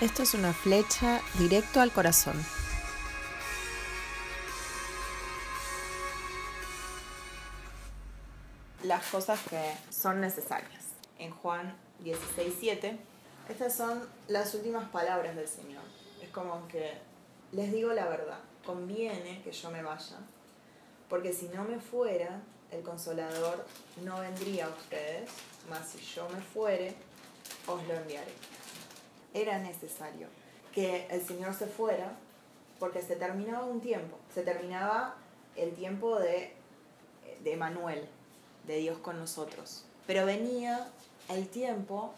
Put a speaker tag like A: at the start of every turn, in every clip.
A: Esto es una flecha directo al corazón.
B: Las cosas que son necesarias. En Juan 16, 7, estas son las últimas palabras del Señor. Es como que les digo la verdad, conviene que yo me vaya, porque si no me fuera, el consolador no vendría a ustedes, mas si yo me fuere, os lo enviaré era necesario que el Señor se fuera porque se terminaba un tiempo, se terminaba el tiempo de, de Manuel, de Dios con nosotros, pero venía el tiempo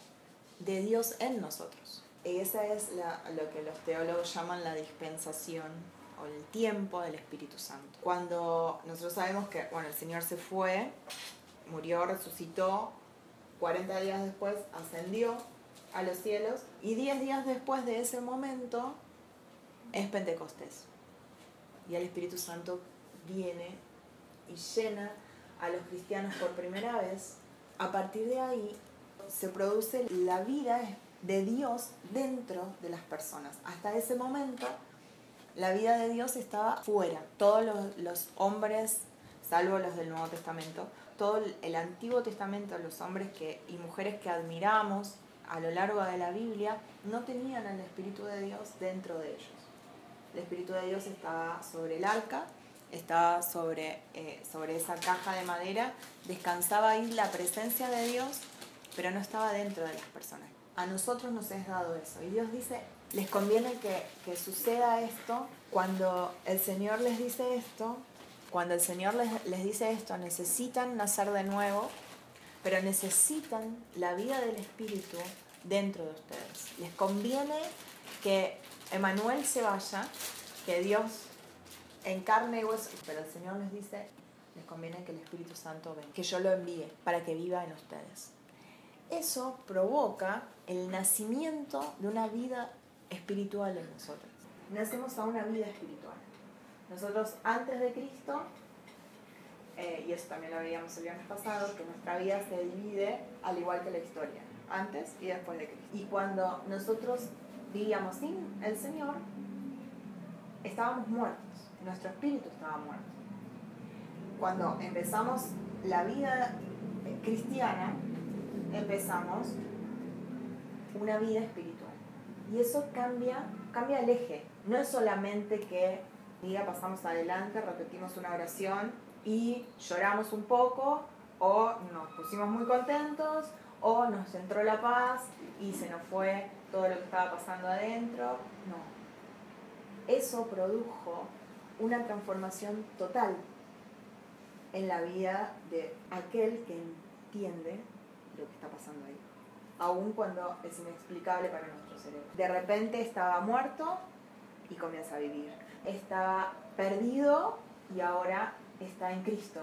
B: de Dios en nosotros. Y esa es lo que los teólogos llaman la dispensación o el tiempo del Espíritu Santo. Cuando nosotros sabemos que bueno, el Señor se fue, murió, resucitó, 40 días después ascendió, a los cielos y diez días después de ese momento es Pentecostés. Y el Espíritu Santo viene y llena a los cristianos por primera vez. A partir de ahí se produce la vida de Dios dentro de las personas. Hasta ese momento la vida de Dios estaba fuera. Todos los, hombres, salvo los del Nuevo Testamento, todo el Antiguo Testamento, los hombres que, y mujeres que admiramos, a lo largo de la Biblia no tenían al Espíritu de Dios dentro de ellos. El Espíritu de Dios estaba sobre el arca, estaba sobre, eh, sobre esa caja de madera, descansaba ahí la presencia de Dios, pero no estaba dentro de las personas. A nosotros nos es dado eso. Y Dios dice, les conviene que, que suceda esto cuando el Señor les dice esto, cuando el Señor les, les dice esto, necesitan nacer de nuevo, pero necesitan la vida del Espíritu dentro de ustedes. Les conviene que Emanuel se vaya, que Dios encarne y hueso, pero el Señor les dice, les conviene que el Espíritu Santo venga, que yo lo envíe para que viva en ustedes. Eso provoca el nacimiento de una vida espiritual en nosotros. Nacemos a una vida espiritual. Nosotros antes de Cristo eh, y eso también lo veíamos el viernes pasado, que nuestra vida se divide al igual que la historia, antes y después de Cristo. Y cuando nosotros vivíamos sin el Señor, estábamos muertos, nuestro espíritu estaba muerto. Cuando empezamos la vida cristiana, empezamos una vida espiritual. Y eso cambia, cambia el eje. No es solamente que día pasamos adelante, repetimos una oración y lloramos un poco o nos pusimos muy contentos o nos entró la paz y se nos fue todo lo que estaba pasando adentro. No. Eso produjo una transformación total en la vida de aquel que entiende lo que está pasando ahí. Aun cuando es inexplicable para nuestro cerebro. De repente estaba muerto y comienza a vivir. Estaba perdido y ahora está en Cristo.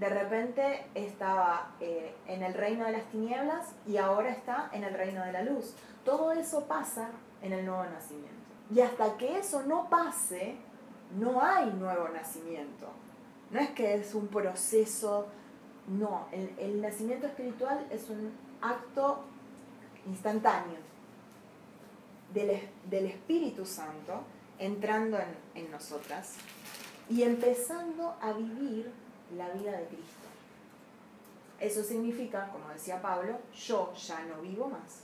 B: De repente estaba eh, en el reino de las tinieblas y ahora está en el reino de la luz. Todo eso pasa en el nuevo nacimiento. Y hasta que eso no pase, no hay nuevo nacimiento. No es que es un proceso, no, el, nacimiento espiritual es un acto instantáneo del, Espíritu Santo entrando en, en nosotras y empezando a vivir la vida de Cristo. Eso significa, como decía Pablo, yo ya no vivo más.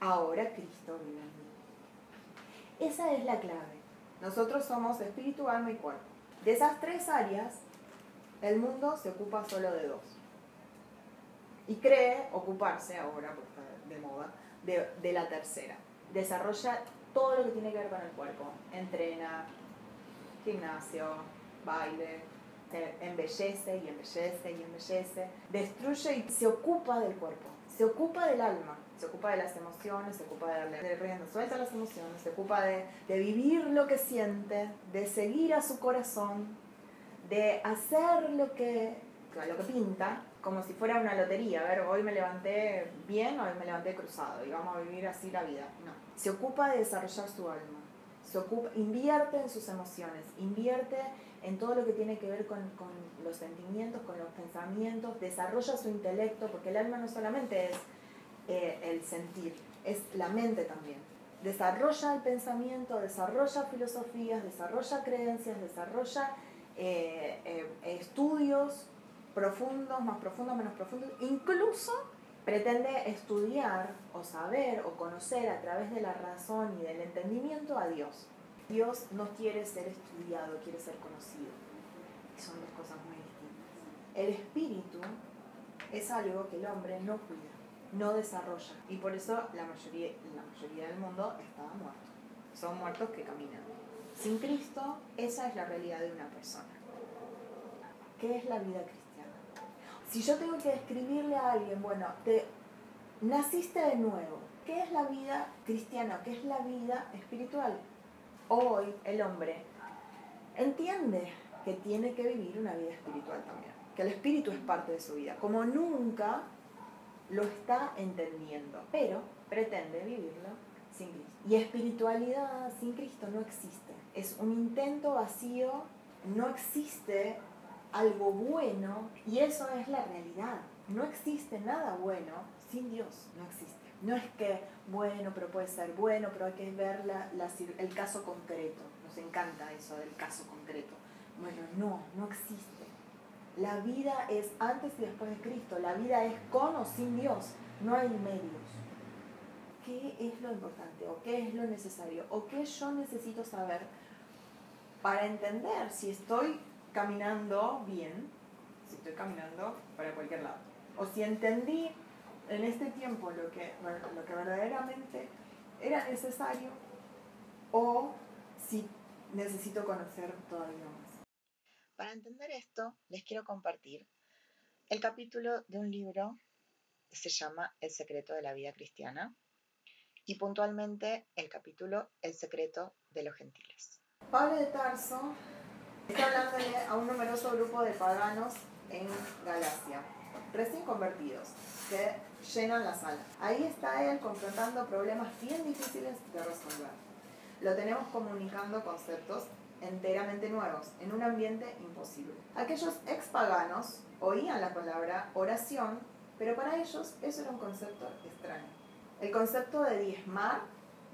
B: Ahora Cristo vive en mí. Esa es la clave. Nosotros somos espíritu, alma y cuerpo. De esas tres áreas, el mundo se ocupa solo de dos. Y cree ocuparse ahora, porque de moda, de la tercera. Desarrolla todo lo que tiene que ver con el cuerpo. Entrena, gimnasio, baile, embellece y embellece y embellece, destruye y se ocupa del cuerpo, se ocupa del alma, se ocupa de las emociones, se ocupa de darle rienda suelta a las emociones, se ocupa de, de vivir lo que siente, de seguir a su corazón, de hacer lo que, lo que pinta, como si fuera una lotería. A ver, hoy me levanté bien, hoy me levanté cruzado y vamos a vivir así la vida. No, se ocupa de desarrollar su alma se ocupa, invierte en sus emociones, invierte en todo lo que tiene que ver con, con, los sentimientos, con los pensamientos, desarrolla su intelecto, porque el alma no solamente es eh, el sentir, es la mente también. Desarrolla el pensamiento, desarrolla filosofías, desarrolla creencias, desarrolla eh, eh, estudios profundos, más profundos, menos profundos, incluso pretende estudiar o saber o conocer a través de la razón y del entendimiento a Dios. Dios no quiere ser estudiado, quiere ser conocido. Y son dos cosas muy distintas. El espíritu es algo que el hombre no cuida, no desarrolla. Y por eso la mayoría, la mayoría del mundo estaba muerto. Son muertos que caminan. Sin Cristo, esa es la realidad de una persona. ¿Qué es la vida cristiana? Si yo tengo que describirle a alguien, bueno, te naciste de nuevo, ¿qué es la vida cristiana? ¿Qué es la vida espiritual? Hoy el hombre entiende que tiene que vivir una vida espiritual también, que el espíritu es parte de su vida, como nunca lo está entendiendo, pero pretende vivirlo sin Cristo. Y espiritualidad sin Cristo no existe, es un intento vacío, no existe algo bueno y eso es la realidad. No existe nada bueno sin Dios, no existe. No es que, bueno, pero puede ser bueno, pero hay que ver el caso concreto. Nos encanta eso del caso concreto. Bueno, no, no existe. La vida es antes y después de Cristo. La vida es con o sin Dios. No hay medios. ¿Qué es lo importante? ¿O qué es lo necesario? ¿O qué yo necesito saber para entender si estoy caminando bien, si estoy caminando para cualquier lado? O si entendí en este tiempo lo que, lo que verdaderamente era necesario o si necesito conocer todavía más. Para entender esto, les quiero compartir el capítulo de un libro que se llama El secreto de la vida cristiana y puntualmente el capítulo El secreto de los gentiles. Pablo de Tarso está hablándole a un numeroso grupo de paganos en Galacia, recién convertidos, que llenan la sala. Ahí está él confrontando problemas bien difíciles de resolver. Lo tenemos comunicando conceptos enteramente nuevos, en un ambiente imposible. Aquellos ex-paganos oían la palabra oración, pero para ellos eso era un concepto extraño. El concepto de diezmar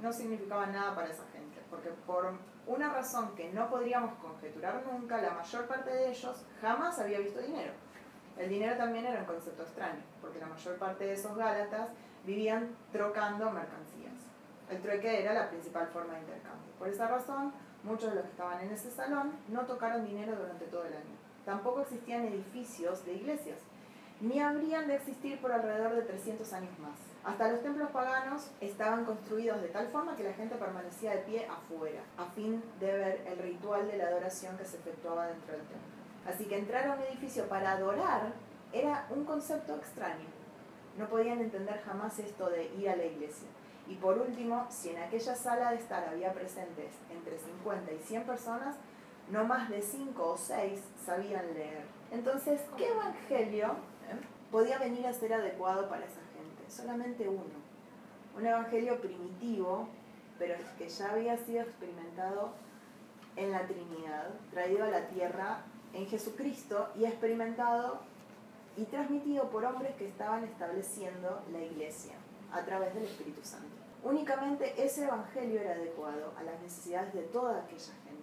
B: no significaba nada para esa gente, porque por una razón que no podríamos conjeturar nunca, la mayor parte de ellos jamás había visto dinero. El dinero también era un concepto extraño, porque la mayor parte de esos gálatas vivían trocando mercancías. El trueque era la principal forma de intercambio. Por esa razón, muchos de los que estaban en ese salón no tocaron dinero durante todo el año. Tampoco existían edificios de iglesias, ni habrían de existir por alrededor de 300 años más. Hasta los templos paganos estaban construidos de tal forma que la gente permanecía de pie afuera, a fin de ver el ritual de la adoración que se efectuaba dentro del templo. Así que entrar a un edificio para adorar era un concepto extraño. No podían entender jamás esto de ir a la iglesia. Y por último, si en aquella sala de estar había presentes entre 50 y 100 personas, no más de 5 o 6 sabían leer. Entonces, ¿qué evangelio eh, podía venir a ser adecuado para esa gente? Solamente uno. Un evangelio primitivo, pero que ya había sido experimentado en la Trinidad, traído a la tierra en Jesucristo y experimentado y transmitido por hombres que estaban estableciendo la iglesia a través del Espíritu Santo. Únicamente ese evangelio era adecuado a las necesidades de toda aquella gente.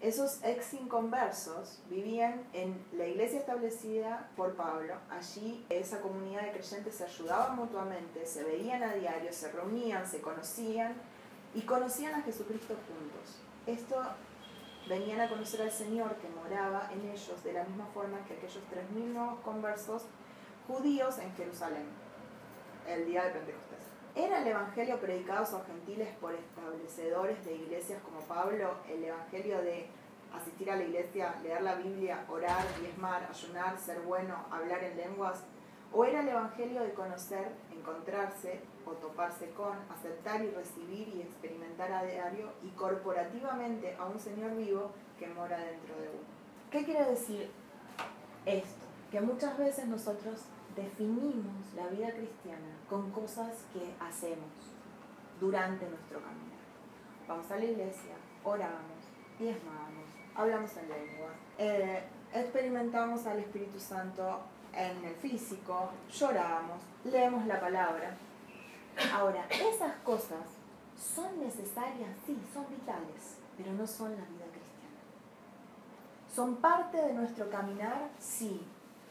B: Esos ex inconversos vivían en la iglesia establecida por Pablo. Allí esa comunidad de creyentes se ayudaban mutuamente, se veían a diario, se reunían, se conocían y conocían a Jesucristo juntos. Esto venían a conocer al Señor que moraba en ellos de la misma forma que aquellos 3.000 nuevos conversos judíos en Jerusalén, el día de Pentecostés. ¿Era el Evangelio predicado a los gentiles por establecedores de iglesias como Pablo, el Evangelio de asistir a la iglesia, leer la Biblia, orar, diezmar, ayunar, ser bueno, hablar en lenguas? ¿O era el Evangelio de conocer, encontrarse o toparse con, aceptar y recibir y experimentar a diario y corporativamente a un Señor vivo que mora dentro de uno? ¿Qué quiere decir esto? Que muchas veces nosotros definimos la vida cristiana con cosas que hacemos durante nuestro camino. Vamos a la iglesia, oramos, diezmamos, hablamos en lengua, eh, experimentamos al Espíritu Santo en el físico, lloramos, leemos la palabra. Ahora, esas cosas son necesarias, sí, son vitales, pero no son la vida cristiana. Son parte de nuestro caminar, sí,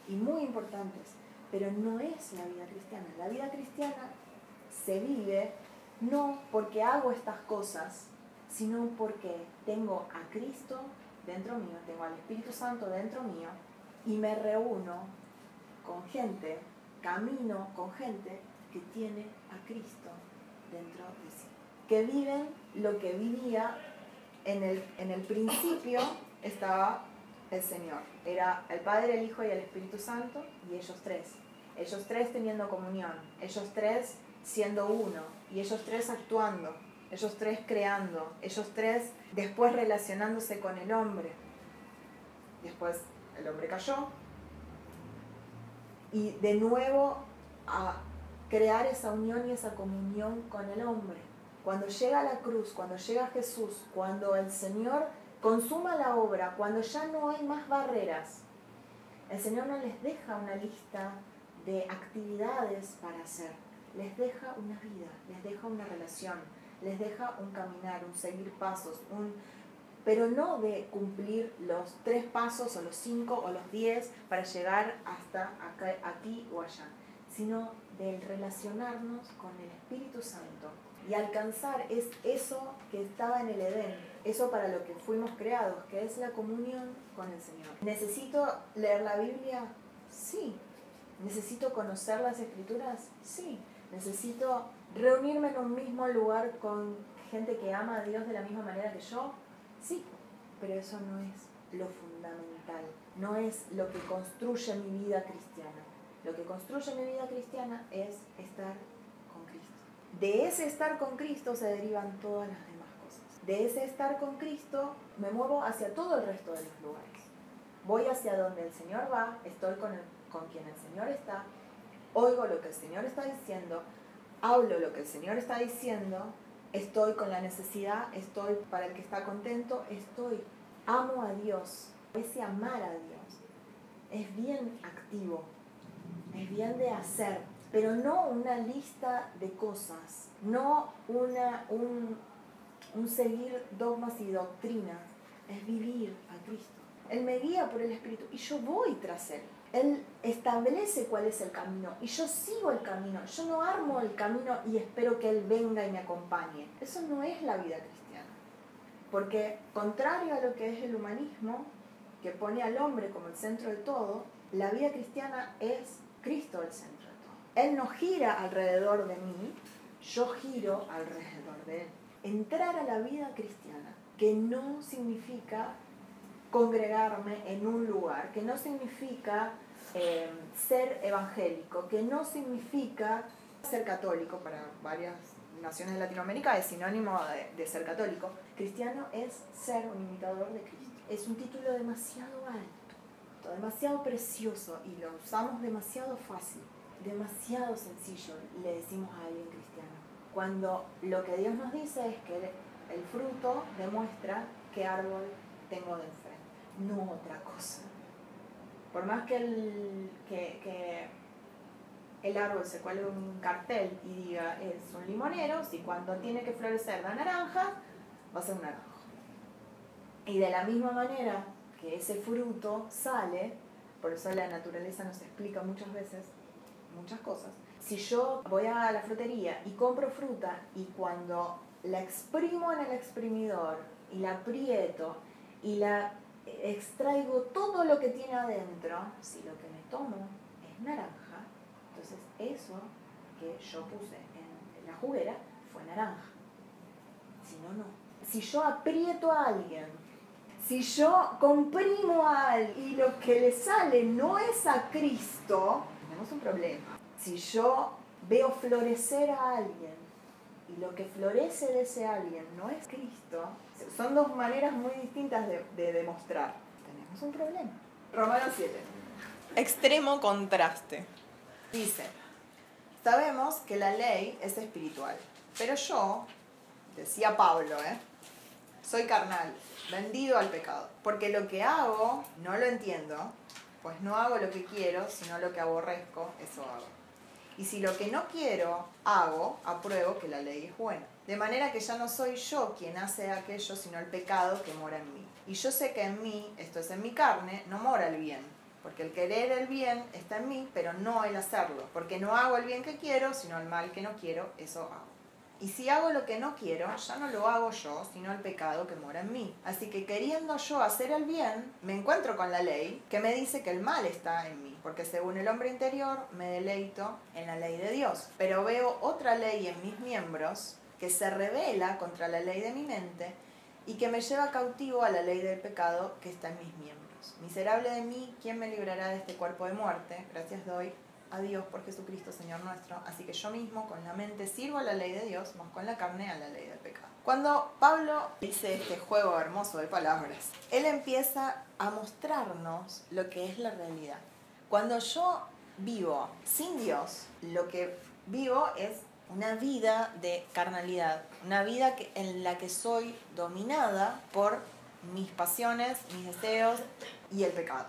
B: y muy importantes, pero no es la vida cristiana. La vida cristiana se vive no porque hago estas cosas, sino porque tengo a Cristo dentro mío, tengo al Espíritu Santo dentro mío y me reúno con gente, camino con gente que tiene a Cristo dentro de sí, que viven lo que vivía en el, en el principio estaba el Señor. Era el Padre, el Hijo y el Espíritu Santo y ellos tres. Ellos tres teniendo comunión, ellos tres siendo uno y ellos tres actuando, ellos tres creando, ellos tres después relacionándose con el hombre. Después el hombre cayó y de nuevo a crear esa unión y esa comunión con el hombre. Cuando llega la cruz, cuando llega Jesús, cuando el Señor consuma la obra, cuando ya no hay más barreras, el Señor no les deja una lista de actividades para hacer, les deja una vida, les deja una relación, les deja un caminar, un seguir pasos, un pero no de cumplir los tres pasos o los cinco o los diez para llegar hasta acá, aquí o allá, sino del relacionarnos con el Espíritu Santo y alcanzar es eso que estaba en el Edén, eso para lo que fuimos creados, que es la comunión con el Señor. ¿Necesito leer la Biblia? Sí. ¿Necesito conocer las escrituras? Sí. ¿Necesito reunirme en un mismo lugar con gente que ama a Dios de la misma manera que yo? Sí, pero eso no es lo fundamental, no es lo que construye mi vida cristiana. Lo que construye mi vida cristiana es estar con Cristo. De ese estar con Cristo se derivan todas las demás cosas. De ese estar con Cristo me muevo hacia todo el resto de los lugares. Voy hacia donde el Señor va, estoy con, con quien el Señor está, oigo lo que el Señor está diciendo, hablo lo que el Señor está diciendo estoy con la necesidad, estoy para el que está contento, estoy, amo a Dios. Ese amar a Dios es bien activo, es bien de hacer, pero no una lista de cosas, no una, un, un seguir dogmas y doctrinas, es vivir a Cristo. Él me guía por el Espíritu y yo voy tras Él. Él establece cuál es el camino y yo sigo el camino. Yo no armo el camino y espero que Él venga y me acompañe. Eso no es la vida cristiana. Porque contrario a lo que es el humanismo, que pone al hombre como el centro de todo, la vida cristiana es Cristo el centro de todo. Él no gira alrededor de mí, yo giro alrededor de Él. Entrar a la vida cristiana, que no significa congregarme en un lugar, que no significa eh, ser evangélico, que no significa ser católico para varias naciones de Latinoamérica, es sinónimo de, de ser católico. Cristiano es ser un imitador de Cristo. Es un título demasiado alto, demasiado precioso y lo usamos demasiado fácil, demasiado sencillo, le decimos a alguien cristiano. Cuando lo que Dios nos dice es que el fruto demuestra qué árbol tengo de enfrente no otra cosa. Por más que el, que, el árbol se cuelgue un cartel y diga es un limonero, si cuando tiene que florecer da naranja, va a ser un naranjo. Y de la misma manera que ese fruto sale, por eso la naturaleza nos explica muchas veces muchas cosas. Si yo voy a la frutería y compro fruta y cuando la exprimo en el exprimidor y la aprieto y la extraigo todo lo que tiene adentro, si lo que me tomo es naranja, entonces eso que yo puse en la juguera fue naranja. Si no, no. Si yo aprieto a alguien, si yo comprimo a alguien y lo que le sale no es a Cristo, tenemos un problema. Si yo veo florecer a alguien y lo que florece de ese alguien no es Cristo, son dos maneras muy distintas de, demostrar. Tenemos un problema. Romanos 7. Extremo contraste. Dice, sabemos que la ley es espiritual, pero yo, decía Pablo, ¿eh? Soy carnal, vendido al pecado, porque lo que hago no lo entiendo, pues no hago lo que quiero, sino lo que aborrezco, eso hago. Y si lo que no quiero hago, apruebo que la ley es buena. De manera que ya no soy yo quien hace aquello, sino el pecado que mora en mí. Y yo sé que en mí, esto es en mi carne, no mora el bien. Porque el querer el bien está en mí, pero no el hacerlo. Porque no hago el bien que quiero, sino el mal que no quiero, eso hago. Y si hago lo que no quiero, ya no lo hago yo, sino el pecado que mora en mí. Así que queriendo yo hacer el bien, me encuentro con la ley que me dice que el mal está en mí. Porque según el hombre interior, me deleito en la ley de Dios. Pero veo otra ley en mis miembros que se revela contra la ley de mi mente y que me lleva cautivo a la ley del pecado que está en mis miembros. Miserable de mí, ¿quién me librará de este cuerpo de muerte? Gracias doy a Dios por Jesucristo, Señor nuestro. Así que yo mismo con la mente sirvo a la ley de Dios, más con la carne a la ley del pecado. Cuando Pablo dice este juego hermoso de palabras, él empieza a mostrarnos lo que es la realidad. Cuando yo vivo sin Dios, lo que vivo es una vida de carnalidad, una vida en la que soy dominada por mis pasiones, mis deseos y el pecado.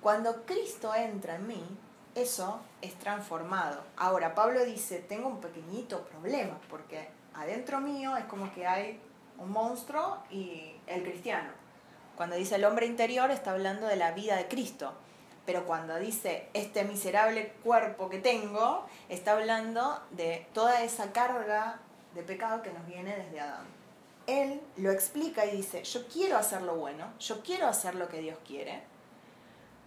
B: Cuando Cristo entra en mí, eso es transformado. Ahora, Pablo dice, tengo un pequeñito problema, porque adentro mío es como que hay un monstruo y el cristiano. Cuando dice el hombre interior está hablando de la vida de Cristo, pero cuando dice este miserable cuerpo que tengo, está hablando de toda esa carga de pecado que nos viene desde Adán. Él lo explica y dice, yo quiero hacer lo bueno, yo quiero hacer lo que Dios quiere,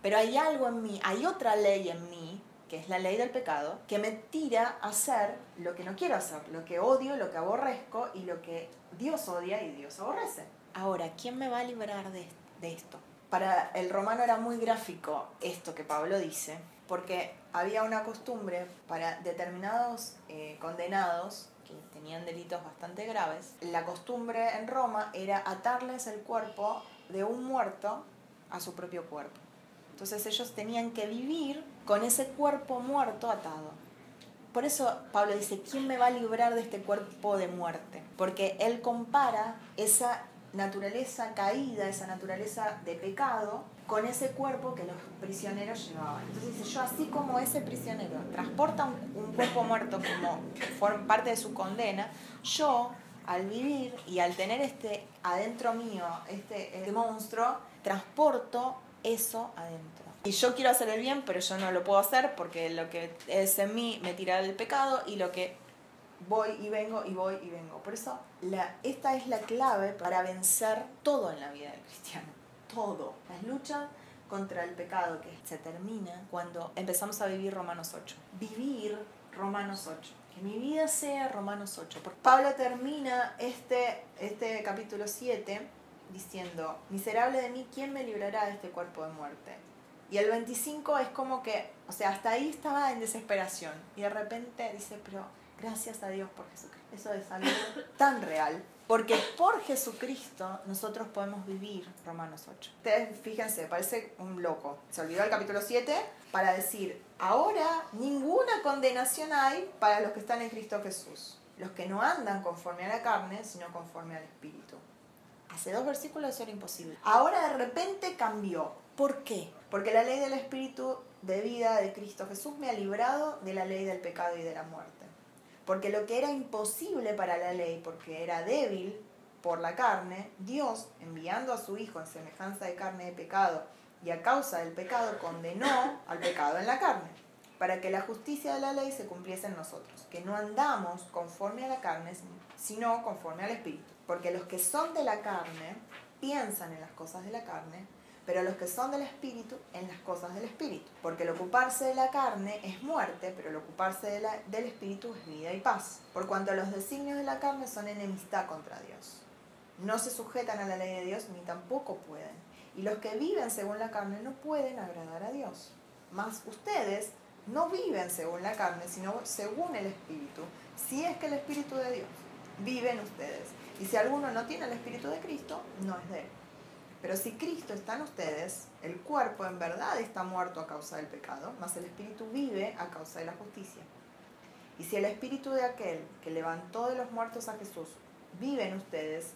B: pero hay algo en mí, hay otra ley en mí, que es la ley del pecado, que me tira a hacer lo que no quiero hacer, lo que odio, lo que aborrezco y lo que Dios odia y Dios aborrece. Ahora, ¿quién me va a librar de, esto? Para el romano era muy gráfico esto que Pablo dice, porque había una costumbre para determinados eh, condenados que tenían delitos bastante graves, la costumbre en Roma era atarles el cuerpo de un muerto a su propio cuerpo. Entonces ellos tenían que vivir con ese cuerpo muerto atado. Por eso Pablo dice, ¿quién me va a librar de este cuerpo de muerte? Porque él compara esa naturaleza caída, esa naturaleza de pecado, con ese cuerpo que los prisioneros llevaban. Entonces yo así como ese prisionero transporta un, cuerpo muerto como parte de su condena, yo al vivir y al tener este adentro mío, este, este monstruo, transporto eso adentro. Y yo quiero hacer el bien, pero yo no lo puedo hacer porque lo que es en mí me tira del pecado y lo que voy y vengo y voy y vengo. Por eso la, esta es la clave para vencer todo en la vida del cristiano. Todo. Las luchas contra el pecado que se termina cuando empezamos a vivir Romanos 8. Vivir Romanos 8. Que mi vida sea Romanos 8. Porque Pablo termina este, este capítulo 7 diciendo, miserable de mí, ¿quién me librará de este cuerpo de muerte? Y el 25 es como que, o sea, hasta ahí estaba en desesperación. Y de repente dice, pero gracias a Dios por Jesucristo. Eso es algo tan real. Porque por Jesucristo nosotros podemos vivir Romanos 8. Ustedes fíjense, parece un loco. Se olvidó el capítulo 7 para decir, ahora ninguna condenación hay para los que están en Cristo Jesús. Los que no andan conforme a la carne, sino conforme al Espíritu. Hace dos versículos eso era imposible. Ahora de repente cambió. ¿Por qué? Porque la ley del Espíritu de vida de Cristo Jesús me ha librado de la ley del pecado y de la muerte. Porque lo que era imposible para la ley, porque era débil por la carne, Dios, enviando a su Hijo en semejanza de carne de pecado y a causa del pecado, condenó al pecado en la carne, para que la justicia de la ley se cumpliese en nosotros, que no andamos conforme a la carne, sino conforme al Espíritu. Porque los que son de la carne piensan en las cosas de la carne, pero los que son del Espíritu en las cosas del Espíritu. Porque el ocuparse de la carne es muerte, pero el ocuparse del Espíritu es vida y paz. Por cuanto los designios de la carne son enemistad contra Dios. No se sujetan a la ley de Dios ni tampoco pueden. Y los que viven según la carne no pueden agradar a Dios. Mas ustedes no viven según la carne, sino según el Espíritu, si es que el Espíritu de Dios vive en ustedes. Y si alguno no tiene el Espíritu de Cristo, no es de él. Pero si Cristo está en ustedes, el cuerpo en verdad está muerto a causa del pecado, mas el Espíritu vive a causa de la justicia. Y si el Espíritu de aquel que levantó de los muertos a Jesús vive en ustedes,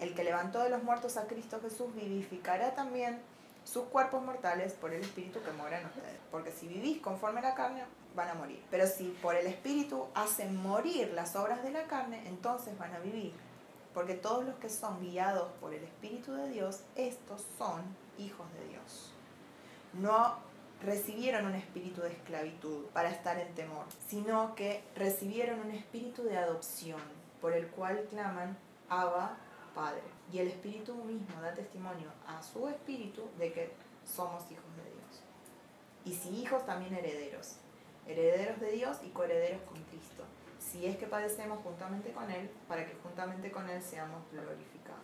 B: el que levantó de los muertos a Cristo Jesús vivificará también sus cuerpos mortales por el Espíritu que mora en ustedes. Porque si vivís conforme a la carne, van a morir. Pero si por el Espíritu hacen morir las obras de la carne, entonces van a vivir. Porque todos los que son guiados por el Espíritu de Dios, estos son hijos de Dios. No recibieron un espíritu de esclavitud para estar en temor, sino que recibieron un espíritu de adopción, por el cual claman Abba, Padre. Y el Espíritu mismo da testimonio a su Espíritu de que somos hijos de Dios. Y si hijos, también herederos. Herederos de Dios y coherederos con Cristo. Si es que padecemos juntamente con Él, para que juntamente con Él seamos glorificados.